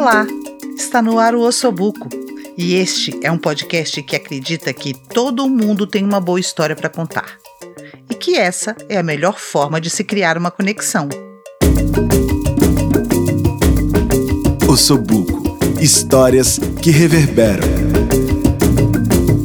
Olá, está no ar o Ossobuco e este é um podcast que acredita que todo mundo tem uma boa história para contar e que essa é a melhor forma de se criar uma conexão. Ossobuco Histórias que reverberam.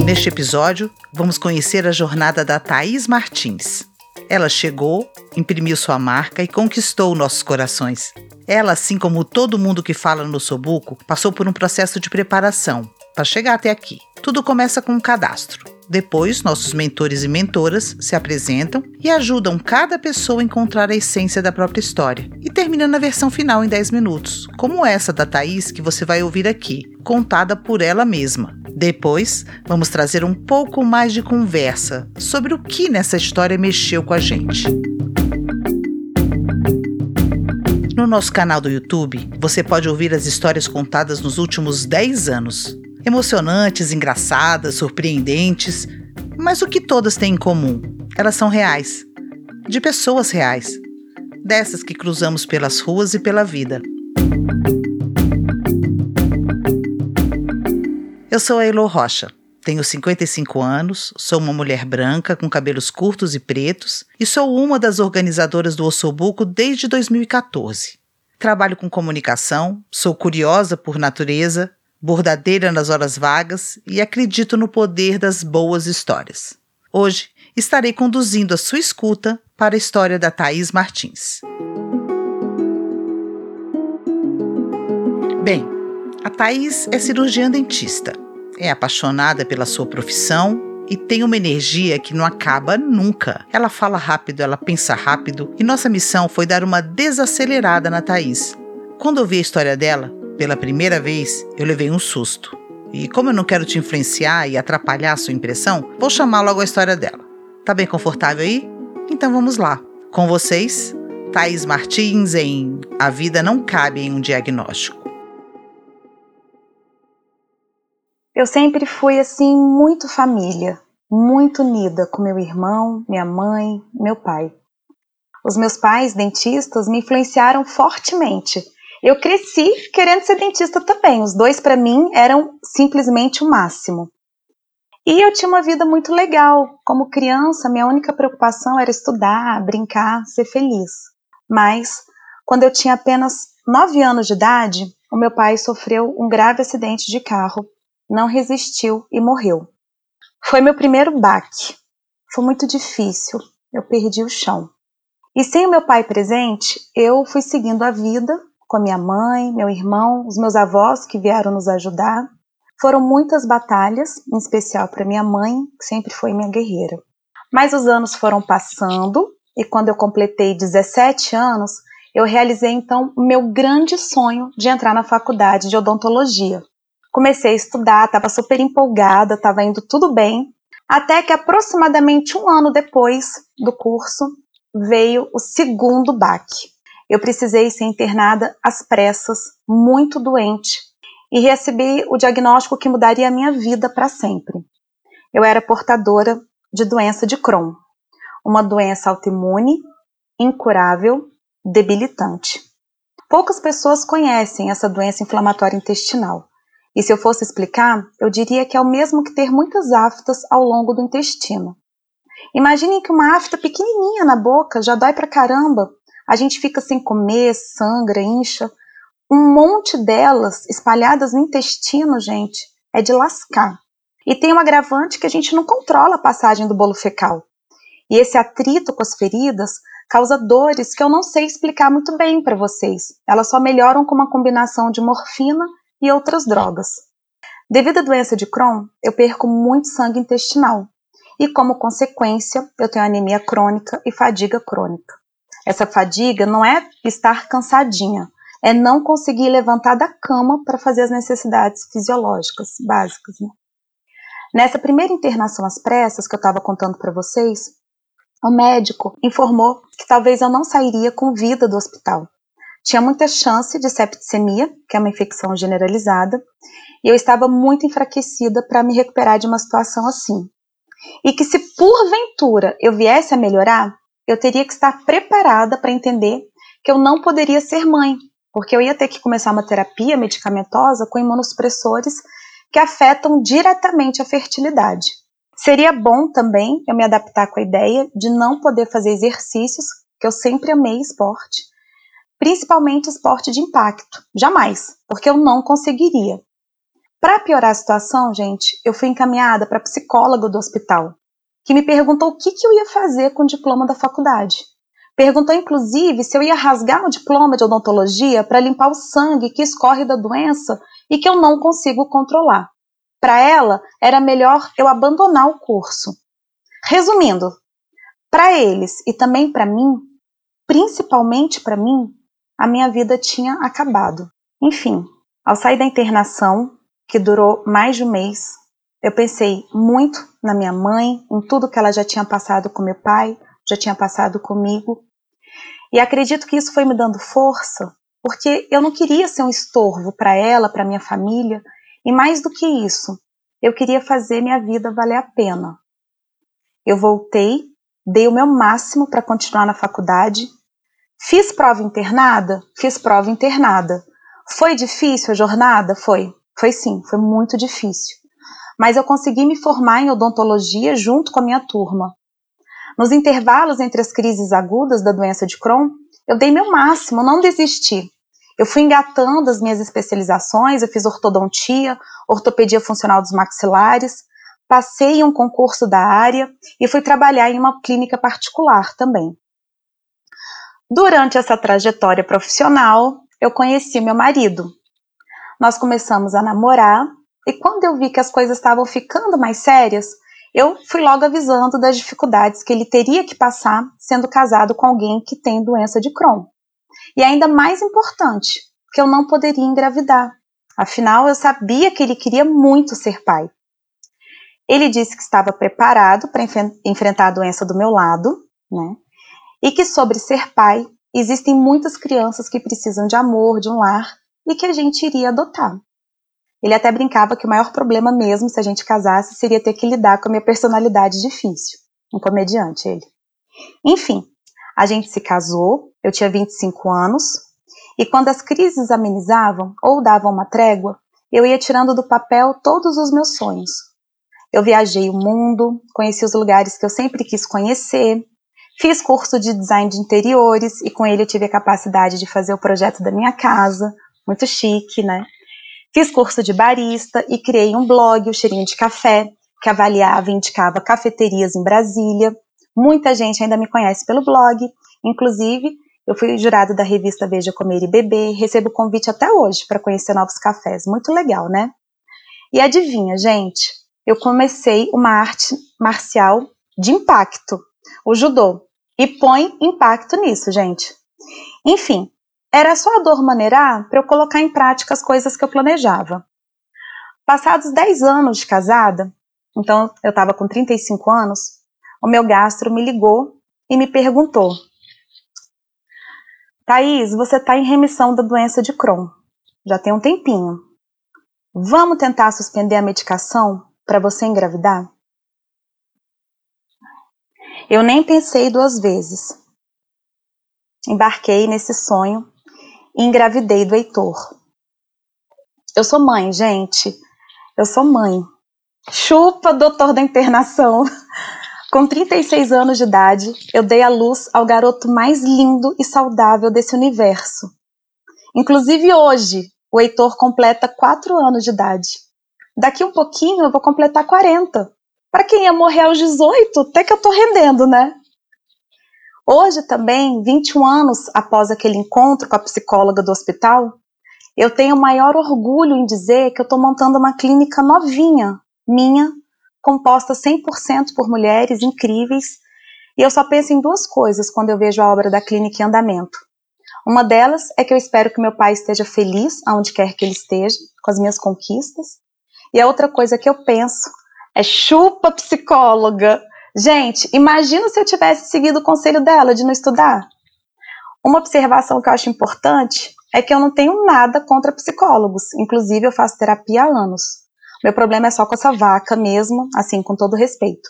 Neste episódio, vamos conhecer a jornada da Thaís Martins. Ela chegou, imprimiu sua marca e conquistou nossos corações. Ela, assim como todo mundo que fala no Sobuco, passou por um processo de preparação para chegar até aqui. Tudo começa com um cadastro. Depois, nossos mentores e mentoras se apresentam e ajudam cada pessoa a encontrar a essência da própria história. E termina na versão final em 10 minutos, como essa da Thaís que você vai ouvir aqui, contada por ela mesma. Depois, vamos trazer um pouco mais de conversa sobre o que nessa história mexeu com a gente. Nosso canal do YouTube, você pode ouvir as histórias contadas nos últimos 10 anos. Emocionantes, engraçadas, surpreendentes, mas o que todas têm em comum? Elas são reais, de pessoas reais, dessas que cruzamos pelas ruas e pela vida. Eu sou a Elo Rocha. Tenho 55 anos, sou uma mulher branca com cabelos curtos e pretos e sou uma das organizadoras do Ossobuco desde 2014. Trabalho com comunicação, sou curiosa por natureza, bordadeira nas horas vagas e acredito no poder das boas histórias. Hoje estarei conduzindo a sua escuta para a história da Thaís Martins. Bem, a Thaís é cirurgiã dentista é apaixonada pela sua profissão e tem uma energia que não acaba nunca. Ela fala rápido, ela pensa rápido e nossa missão foi dar uma desacelerada na Thaís. Quando eu vi a história dela, pela primeira vez, eu levei um susto. E como eu não quero te influenciar e atrapalhar a sua impressão, vou chamar logo a história dela. Tá bem confortável aí? Então vamos lá. Com vocês, Thaís Martins em A Vida Não Cabe em um Diagnóstico. Eu sempre fui assim muito família, muito unida com meu irmão, minha mãe, meu pai. Os meus pais, dentistas, me influenciaram fortemente. Eu cresci querendo ser dentista também. Os dois para mim eram simplesmente o máximo. E eu tinha uma vida muito legal. Como criança, minha única preocupação era estudar, brincar, ser feliz. Mas, quando eu tinha apenas 9 anos de idade, o meu pai sofreu um grave acidente de carro não resistiu e morreu. Foi meu primeiro baque. Foi muito difícil. Eu perdi o chão. E sem o meu pai presente, eu fui seguindo a vida com a minha mãe, meu irmão, os meus avós que vieram nos ajudar. Foram muitas batalhas, em especial para minha mãe, que sempre foi minha guerreira. Mas os anos foram passando e quando eu completei 17 anos, eu realizei então o meu grande sonho de entrar na faculdade de odontologia comecei a estudar, estava super empolgada, estava indo tudo bem, até que aproximadamente um ano depois do curso veio o segundo baque. Eu precisei ser internada às pressas, muito doente, e recebi o diagnóstico que mudaria a minha vida para sempre. Eu era portadora de doença de Crohn, uma doença autoimune, incurável, debilitante. Poucas pessoas conhecem essa doença inflamatória intestinal. E se eu fosse explicar, eu diria que é o mesmo que ter muitas aftas ao longo do intestino. Imaginem que uma afta pequenininha na boca já dói pra caramba. A gente fica sem comer, sangra, incha. Um monte delas espalhadas no intestino, gente, é de lascar. E tem um agravante que a gente não controla a passagem do bolo fecal. E esse atrito com as feridas causa dores que eu não sei explicar muito bem para vocês. Elas só melhoram com uma combinação de morfina e outras drogas. Devido à doença de Crohn, eu perco muito sangue intestinal e, como consequência, eu tenho anemia crônica e fadiga crônica. Essa fadiga não é estar cansadinha, é não conseguir levantar da cama para fazer as necessidades fisiológicas básicas. Né? Nessa primeira internação às pressas que eu estava contando para vocês, o médico informou que talvez eu não sairia com vida do hospital, tinha muita chance de septicemia, que é uma infecção generalizada, e eu estava muito enfraquecida para me recuperar de uma situação assim. E que se porventura eu viesse a melhorar, eu teria que estar preparada para entender que eu não poderia ser mãe, porque eu ia ter que começar uma terapia medicamentosa com imunossupressores que afetam diretamente a fertilidade. Seria bom também eu me adaptar com a ideia de não poder fazer exercícios, que eu sempre amei esporte, principalmente esporte de impacto. Jamais, porque eu não conseguiria. Para piorar a situação, gente, eu fui encaminhada para psicóloga do hospital, que me perguntou o que, que eu ia fazer com o diploma da faculdade. Perguntou, inclusive, se eu ia rasgar o diploma de odontologia para limpar o sangue que escorre da doença e que eu não consigo controlar. Para ela, era melhor eu abandonar o curso. Resumindo, para eles e também para mim, principalmente para mim, a minha vida tinha acabado. Enfim, ao sair da internação, que durou mais de um mês, eu pensei muito na minha mãe, em tudo que ela já tinha passado com meu pai, já tinha passado comigo. E acredito que isso foi me dando força, porque eu não queria ser um estorvo para ela, para minha família, e mais do que isso, eu queria fazer minha vida valer a pena. Eu voltei, dei o meu máximo para continuar na faculdade. Fiz prova internada? Fiz prova internada. Foi difícil a jornada? Foi. Foi sim, foi muito difícil. Mas eu consegui me formar em odontologia junto com a minha turma. Nos intervalos entre as crises agudas da doença de Crohn, eu dei meu máximo, não desisti. Eu fui engatando as minhas especializações, eu fiz ortodontia, ortopedia funcional dos maxilares, passei em um concurso da área e fui trabalhar em uma clínica particular também. Durante essa trajetória profissional, eu conheci meu marido. Nós começamos a namorar e quando eu vi que as coisas estavam ficando mais sérias, eu fui logo avisando das dificuldades que ele teria que passar sendo casado com alguém que tem doença de Crohn. E ainda mais importante, que eu não poderia engravidar. Afinal, eu sabia que ele queria muito ser pai. Ele disse que estava preparado para enfrentar a doença do meu lado, né? E que sobre ser pai, existem muitas crianças que precisam de amor, de um lar, e que a gente iria adotar. Ele até brincava que o maior problema mesmo, se a gente casasse, seria ter que lidar com a minha personalidade difícil. Um comediante, ele. Enfim, a gente se casou, eu tinha 25 anos, e quando as crises amenizavam ou davam uma trégua, eu ia tirando do papel todos os meus sonhos. Eu viajei o mundo, conheci os lugares que eu sempre quis conhecer, fiz curso de design de interiores e com ele eu tive a capacidade de fazer o projeto da minha casa, muito chique, né? Fiz curso de barista e criei um blog, o Cheirinho de Café, que avaliava e indicava cafeterias em Brasília. Muita gente ainda me conhece pelo blog, inclusive eu fui jurado da revista Veja Comer e Beber, recebo convite até hoje para conhecer novos cafés. Muito legal, né? E adivinha, gente? Eu comecei uma arte marcial de impacto, o judô. E põe impacto nisso, gente. Enfim, era só a dor maneirar para eu colocar em prática as coisas que eu planejava. Passados 10 anos de casada, então eu estava com 35 anos, o meu gastro me ligou e me perguntou: Thaís, você está em remissão da doença de Crohn. Já tem um tempinho. Vamos tentar suspender a medicação para você engravidar? Eu nem pensei duas vezes. Embarquei nesse sonho e engravidei do Heitor. Eu sou mãe, gente. Eu sou mãe. Chupa, doutor da internação. Com 36 anos de idade, eu dei à luz ao garoto mais lindo e saudável desse universo. Inclusive hoje, o Heitor completa 4 anos de idade. Daqui um pouquinho eu vou completar 40. Para quem ia morrer aos 18, até que eu tô rendendo, né? Hoje também, 21 anos após aquele encontro com a psicóloga do hospital, eu tenho maior orgulho em dizer que eu estou montando uma clínica novinha, minha, composta 100% por mulheres incríveis, e eu só penso em duas coisas quando eu vejo a obra da clínica em andamento. Uma delas é que eu espero que meu pai esteja feliz aonde quer que ele esteja, com as minhas conquistas. E a outra coisa que eu penso é chupa psicóloga, Gente, imagina se eu tivesse seguido o conselho dela de não estudar. Uma observação que eu acho importante é que eu não tenho nada contra psicólogos. Inclusive, eu faço terapia há anos. Meu problema é só com essa vaca mesmo, assim, com todo respeito.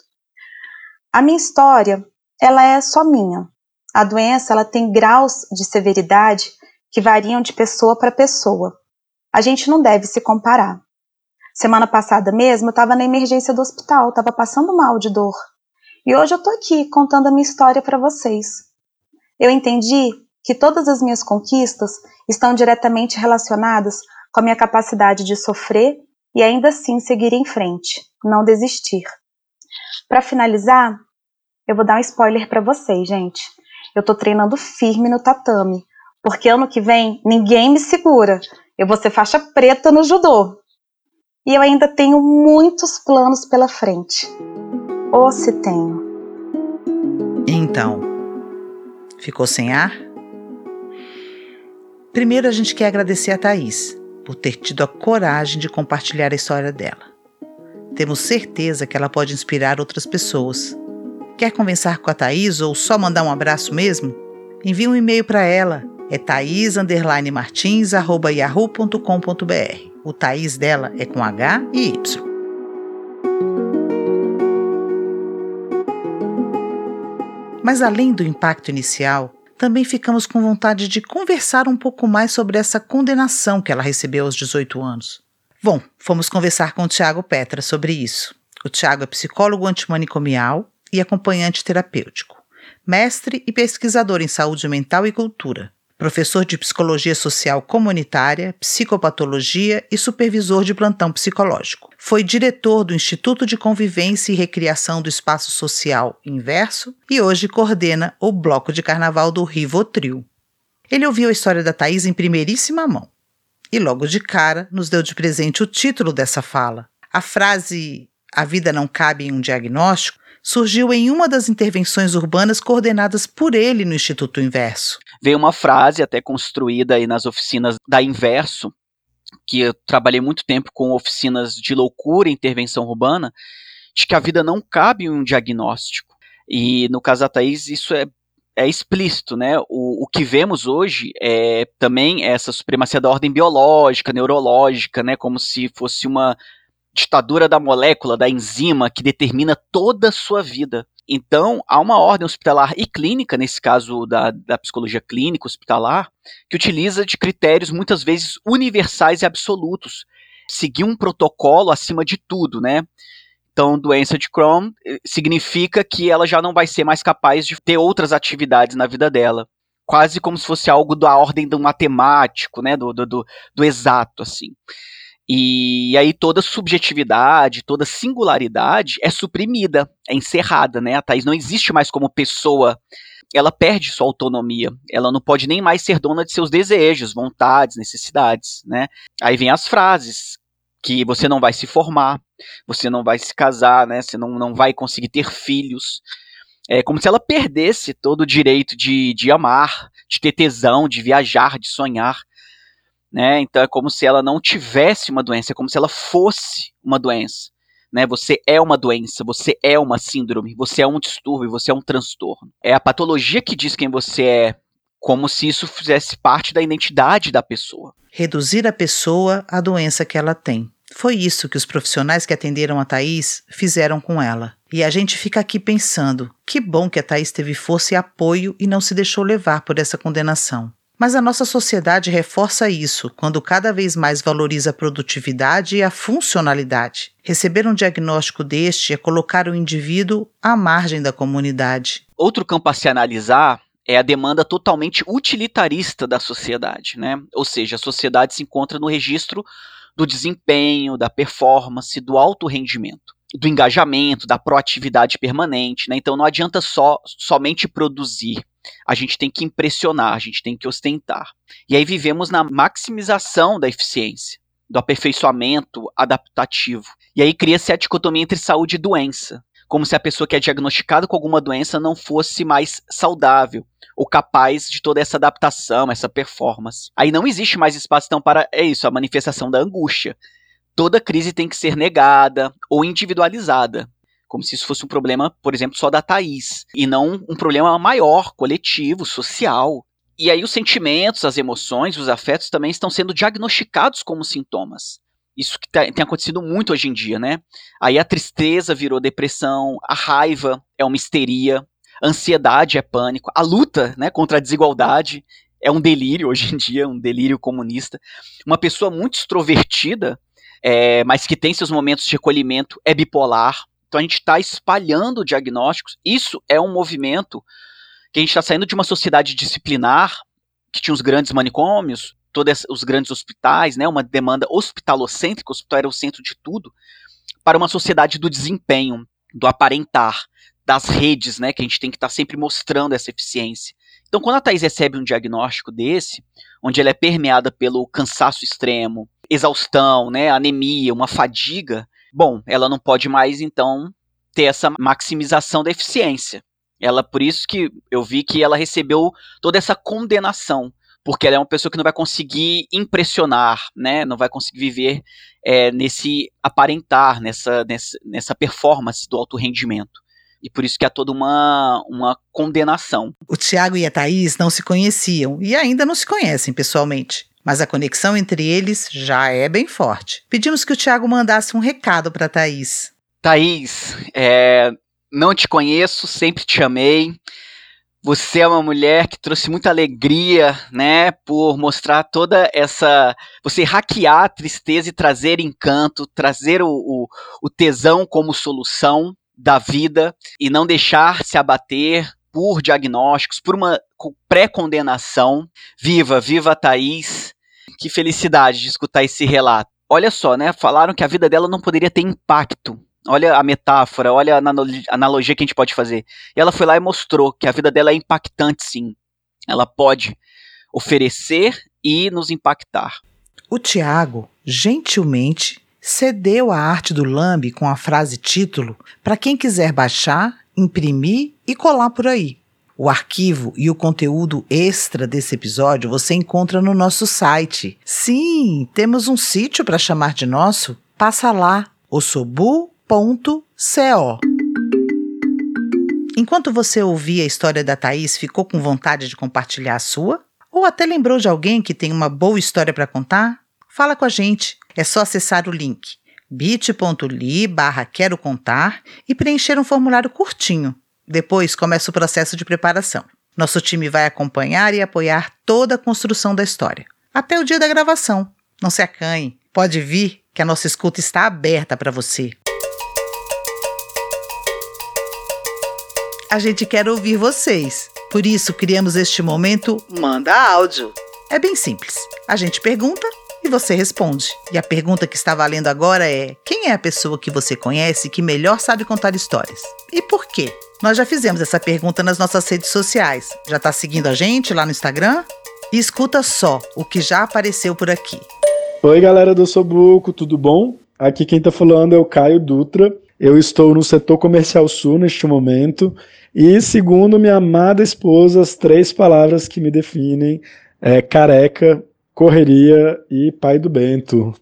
A minha história, ela é só minha. A doença, ela tem graus de severidade que variam de pessoa para pessoa. A gente não deve se comparar. Semana passada mesmo, eu estava na emergência do hospital, estava passando mal de dor. E hoje eu estou aqui contando a minha história para vocês. Eu entendi que todas as minhas conquistas estão diretamente relacionadas com a minha capacidade de sofrer e ainda assim seguir em frente, não desistir. Para finalizar, eu vou dar um spoiler para vocês, gente. Eu tô treinando firme no tatame, porque ano que vem ninguém me segura. Eu vou ser faixa preta no judô. E eu ainda tenho muitos planos pela frente. Ou se tenho. Então, ficou sem ar? Primeiro a gente quer agradecer a Thaís por ter tido a coragem de compartilhar a história dela. Temos certeza que ela pode inspirar outras pessoas. Quer conversar com a Thaís ou só mandar um abraço mesmo? Envie um e-mail para ela. É thais_martins@yahoo.com.br. O Thaís dela é com H e Y. Mas além do impacto inicial, também ficamos com vontade de conversar um pouco mais sobre essa condenação que ela recebeu aos 18 anos. Bom, fomos conversar com o Tiago Petra sobre isso. O Tiago é psicólogo antimanicomial e acompanhante terapêutico, mestre e pesquisador em saúde mental e cultura, professor de psicologia social comunitária, psicopatologia e supervisor de plantão psicológico. Foi diretor do Instituto de Convivência e Recriação do Espaço Social Inverso e hoje coordena o Bloco de Carnaval do Rivotril. Ele ouviu a história da Thaís em primeiríssima mão e logo de cara nos deu de presente o título dessa fala. A frase A vida não cabe em um diagnóstico surgiu em uma das intervenções urbanas coordenadas por ele no Instituto Inverso. Veio uma frase até construída aí nas oficinas da Inverso, que eu trabalhei muito tempo com oficinas de loucura e intervenção urbana, de que a vida não cabe em um diagnóstico. E no caso da Thaís, isso é, é explícito, né? O, o que vemos hoje é também essa supremacia da ordem biológica, neurológica, né? Como se fosse uma ditadura da molécula, da enzima, que determina toda a sua vida. Então, há uma ordem hospitalar e clínica, nesse caso da, da psicologia clínica hospitalar, que utiliza de critérios muitas vezes universais e absolutos. Seguir um protocolo acima de tudo, né? Então, doença de Crohn eh, significa que ela já não vai ser mais capaz de ter outras atividades na vida dela. Quase como se fosse algo da ordem do matemático, né? Do, do, do, do exato, assim. E aí toda subjetividade, toda singularidade é suprimida, é encerrada, né? A Thaís não existe mais como pessoa, ela perde sua autonomia, ela não pode nem mais ser dona de seus desejos, vontades, necessidades, né? Aí vem as frases que você não vai se formar, você não vai se casar, né? Você não, não vai conseguir ter filhos. É como se ela perdesse todo o direito de, de amar, de ter tesão, de viajar, de sonhar né? Então é como se ela não tivesse uma doença, é como se ela fosse uma doença. Né? Você é uma doença, você é uma síndrome, você é um distúrbio, você é um transtorno. É a patologia que diz quem você é, como se isso fizesse parte da identidade da pessoa. Reduzir a pessoa à doença que ela tem. Foi isso que os profissionais que atenderam a Thaís fizeram com ela. E a gente fica aqui pensando: que bom que a Thaís teve força e apoio e não se deixou levar por essa condenação. Mas a nossa sociedade reforça isso quando cada vez mais valoriza a produtividade e a funcionalidade. Receber um diagnóstico deste é colocar o indivíduo à margem da comunidade. Outro campo a se analisar é a demanda totalmente utilitarista da sociedade, né? Ou seja, a sociedade se encontra no registro do desempenho, da performance, do alto rendimento do engajamento, da proatividade permanente, né? Então não adianta só somente produzir. A gente tem que impressionar, a gente tem que ostentar. E aí vivemos na maximização da eficiência, do aperfeiçoamento adaptativo. E aí cria-se a dicotomia entre saúde e doença, como se a pessoa que é diagnosticada com alguma doença não fosse mais saudável ou capaz de toda essa adaptação, essa performance. Aí não existe mais espaço então para é isso, a manifestação da angústia toda crise tem que ser negada ou individualizada. Como se isso fosse um problema, por exemplo, só da Thaís, e não um problema maior, coletivo, social. E aí os sentimentos, as emoções, os afetos também estão sendo diagnosticados como sintomas. Isso que tem acontecido muito hoje em dia, né? Aí a tristeza virou depressão, a raiva é uma histeria, a ansiedade é pânico, a luta né, contra a desigualdade é um delírio hoje em dia, um delírio comunista. Uma pessoa muito extrovertida, é, mas que tem seus momentos de recolhimento, é bipolar. Então a gente está espalhando diagnósticos. Isso é um movimento que a gente está saindo de uma sociedade disciplinar, que tinha os grandes manicômios, todos os grandes hospitais, né, uma demanda hospitalocêntrica, o hospital era o centro de tudo, para uma sociedade do desempenho, do aparentar, das redes, né, que a gente tem que estar tá sempre mostrando essa eficiência. Então, quando a Thais recebe um diagnóstico desse, onde ela é permeada pelo cansaço extremo, exaustão, né, anemia, uma fadiga, bom, ela não pode mais, então, ter essa maximização da eficiência. Ela, por isso que eu vi que ela recebeu toda essa condenação, porque ela é uma pessoa que não vai conseguir impressionar, né? Não vai conseguir viver é, nesse aparentar, nessa, nessa, nessa performance do alto rendimento. E por isso que há toda uma, uma condenação. O Tiago e a Thaís não se conheciam e ainda não se conhecem pessoalmente. Mas a conexão entre eles já é bem forte. Pedimos que o Tiago mandasse um recado para Thaís. Thaís, é, não te conheço, sempre te amei. Você é uma mulher que trouxe muita alegria, né, por mostrar toda essa. Você hackear a tristeza e trazer encanto, trazer o, o, o tesão como solução da vida e não deixar se abater por diagnósticos, por uma pré-condenação. Viva, viva a Thaís. Que felicidade de escutar esse relato. Olha só, né? Falaram que a vida dela não poderia ter impacto Olha a metáfora, olha a analogia que a gente pode fazer. E ela foi lá e mostrou que a vida dela é impactante, sim. Ela pode oferecer e nos impactar. O Tiago, gentilmente, cedeu a arte do Lambe com a frase título para quem quiser baixar, imprimir e colar por aí. O arquivo e o conteúdo extra desse episódio você encontra no nosso site. Sim, temos um sítio para chamar de nosso. Passa lá, ossobu www.co. Enquanto você ouvia a história da Thaís, ficou com vontade de compartilhar a sua? Ou até lembrou de alguém que tem uma boa história para contar? Fala com a gente. É só acessar o link bit.ly barra quero contar e preencher um formulário curtinho. Depois começa o processo de preparação. Nosso time vai acompanhar e apoiar toda a construção da história. Até o dia da gravação. Não se acanhe. Pode vir que a nossa escuta está aberta para você. a gente quer ouvir vocês. Por isso, criamos este momento Manda Áudio. É bem simples. A gente pergunta e você responde. E a pergunta que está valendo agora é: quem é a pessoa que você conhece que melhor sabe contar histórias? E por quê? Nós já fizemos essa pergunta nas nossas redes sociais. Já está seguindo a gente lá no Instagram? E escuta só o que já apareceu por aqui. Oi, galera do Sobuco, tudo bom? Aqui quem está falando é o Caio Dutra. Eu estou no setor comercial sul neste momento e segundo minha amada esposa, as três palavras que me definem é careca, correria e pai do Bento.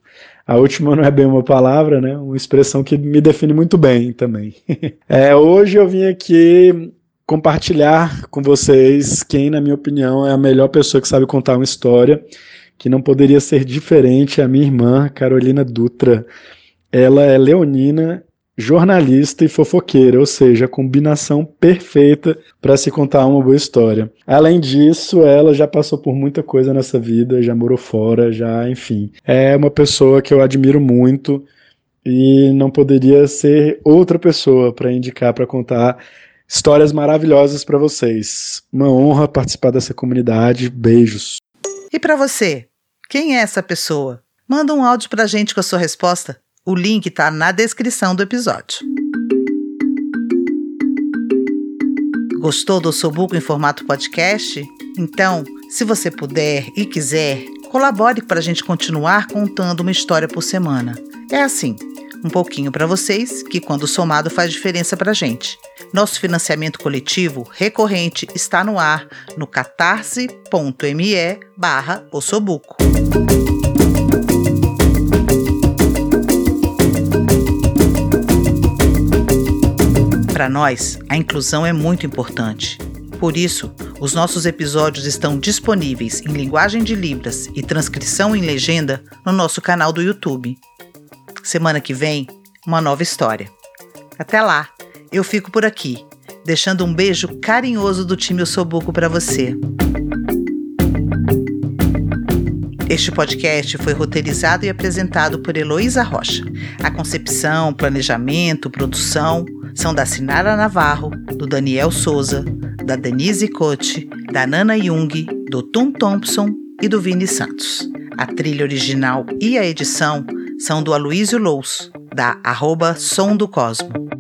A última não é bem uma palavra, né? Uma expressão que me define muito bem também. é, hoje eu vim aqui compartilhar com vocês quem, na minha opinião, é a melhor pessoa que sabe contar uma história, que não poderia ser diferente, a minha irmã, Carolina Dutra. Ela é leonina jornalista e fofoqueira, ou seja, a combinação perfeita para se contar uma boa história. Além disso, ela já passou por muita coisa nessa vida, já morou fora, já, enfim. É uma pessoa que eu admiro muito e não poderia ser outra pessoa para indicar para contar histórias maravilhosas para vocês. Uma honra participar dessa comunidade. Beijos. E para você, quem é essa pessoa? Manda um áudio para a gente com a sua resposta. O link está na descrição do episódio. Gostou do Sobuco em formato podcast? Então, se você puder e quiser, colabore para a gente continuar contando uma história por semana. É assim, um pouquinho para vocês, que quando somado faz diferença para a gente. Nosso financiamento coletivo recorrente está no ar no catarse.me barra ossobuco. Para nós, a inclusão é muito importante. Por isso, os nossos episódios estão disponíveis em linguagem de Libras e transcrição em legenda no nosso canal do YouTube. Semana que vem, uma nova história. Até lá, eu fico por aqui, deixando um beijo carinhoso do time Osobuco para você. Este podcast foi roteirizado e apresentado por Heloísa Rocha. A concepção, planejamento, produção são da Sinara Navarro, do Daniel Souza, da Denise Cote, da Nana Jung, do Tom Thompson e do Vini Santos. A trilha original e a edição são do Aloysio Lous, da arroba Som do Cosmo.